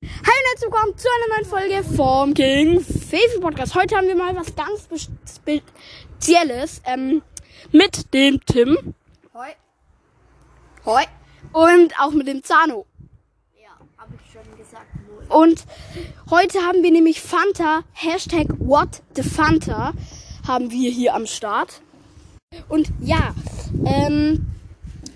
Hallo und herzlich willkommen zu einer neuen Folge vom King Favorite Podcast. Heute haben wir mal was ganz Spezielles ähm, mit dem Tim. Hoi. Hoi. Und auch mit dem Zano. Ja, habe ich schon gesagt. Und heute haben wir nämlich Fanta, Hashtag What the Fanta, haben wir hier am Start. Und ja, ähm,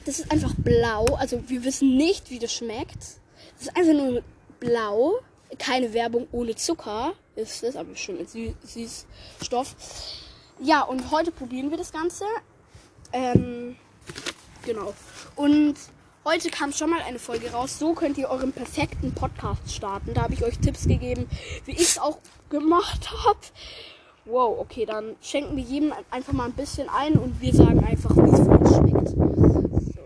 das ist einfach blau. Also wir wissen nicht, wie das schmeckt. Das ist einfach nur blau. Keine Werbung ohne Zucker ist es, aber schon mit Sü Süßstoff. Ja, und heute probieren wir das Ganze. Ähm, genau. Und heute kam schon mal eine Folge raus. So könnt ihr euren perfekten Podcast starten. Da habe ich euch Tipps gegeben, wie ich es auch gemacht habe. Wow, okay, dann schenken wir jedem einfach mal ein bisschen ein und wir sagen einfach, wie es uns schmeckt. So.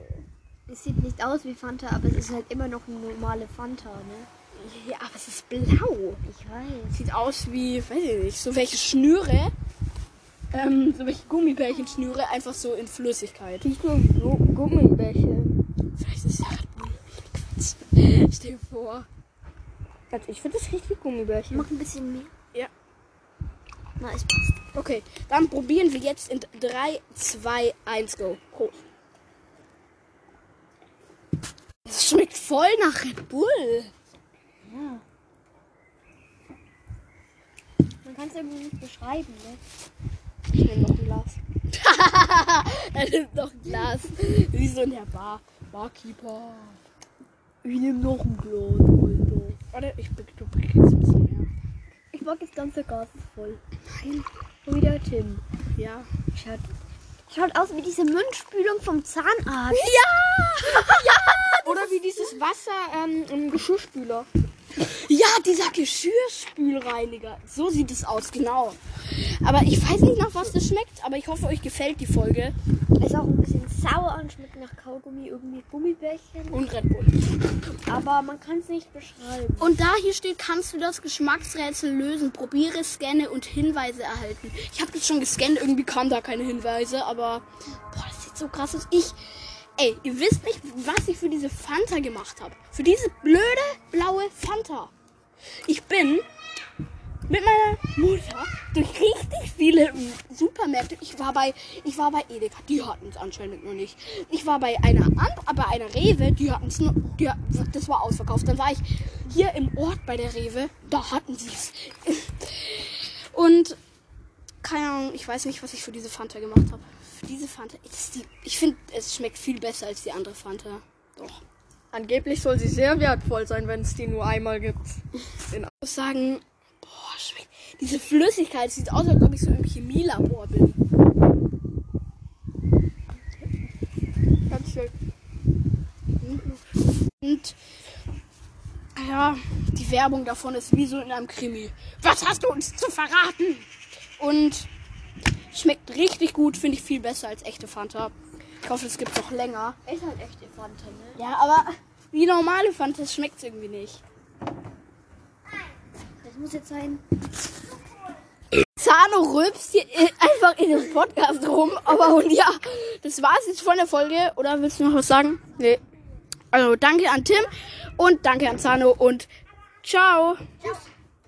Es sieht nicht aus wie Fanta, aber es ist halt immer noch eine normale Fanta, ne? Ja, aber es ist blau. Ich weiß. Sieht aus wie, weiß ich nicht, so welche Schnüre. Ähm, so welche Gummibärchenschnüre, einfach so in Flüssigkeit. Nicht nur Gu- Gummibärchen. Vielleicht ist es ja Red Bull. Quatsch. Stell dir vor. Also ich finde das richtig Gummibärchen. Mach ein bisschen mehr. Ja. Na, es passt. Okay, dann probieren wir jetzt in 3, 2, 1, go. Prost. Es schmeckt voll nach Red Bull. Ja. Man kann es irgendwie nicht beschreiben, ne? Ich nehme noch ein Glas. er nimmt noch ein Glas. Wie so in der Bar. Barkeeper. Ich nehme noch ein Glas, Alter. Warte, ich be- du kriegst ein bisschen mehr. Ich mag das ganze Gas voll. Nein. So wie der Tim. Ja. Schaut, schaut aus wie diese Mundspülung vom Zahnarzt. Ja! Oder wie dieses Wasser ähm, im Geschirrspüler. Ja, dieser Geschirrspülreiniger. So sieht es aus, genau. Aber ich weiß nicht, nach was das schmeckt, aber ich hoffe, euch gefällt die Folge. Ist auch ein bisschen sauer und schmeckt nach Kaugummi, irgendwie Gummibärchen. Und Red Bull. Aber man kann es nicht beschreiben. Und da hier steht, kannst du das Geschmacksrätsel lösen. Probiere, scanne und Hinweise erhalten. Ich habe das schon gescannt, irgendwie kamen da keine Hinweise, aber boah, das sieht so krass aus. Ich, ey, ihr wisst nicht, was ich für diese Fanta gemacht habe. Für diese blöde. Ich bin mit meiner Mutter durch richtig viele Supermärkte. Ich war bei, ich war bei Edeka, die hatten es anscheinend noch nicht. Ich war bei einer and, bei einer Rewe, die hatten es die, das war ausverkauft. Dann war ich hier im Ort bei der Rewe, da hatten sie es. Und keine Ahnung, ich weiß nicht, was ich für diese Fanta gemacht habe. Für diese Fanta, die, ich finde, es schmeckt viel besser als die andere Fanta. Doch. Angeblich soll sie sehr wertvoll sein, wenn es die nur einmal gibt. In Ich muss sagen, boah, schmeckt. Diese Flüssigkeit sieht aus, als ob ich so im Chemielabor bin. ganz schön. Und ja, die Werbung davon ist wie so in einem Krimi. Was hast du uns zu verraten? Und schmeckt richtig gut, finde ich viel besser als echte Fanta. Ich hoffe, es gibt noch länger. Ist halt echte Fanta, ne? Ja, aber wie normale Fanta schmeckt es irgendwie nicht. Das muss jetzt sein. Zano rülpst hier einfach in dem Podcast rum. Aber und ja, das war's jetzt von der Folge. Oder willst du noch was sagen? Nee. Also danke an Tim und danke an Zano und ciao. Tschüss.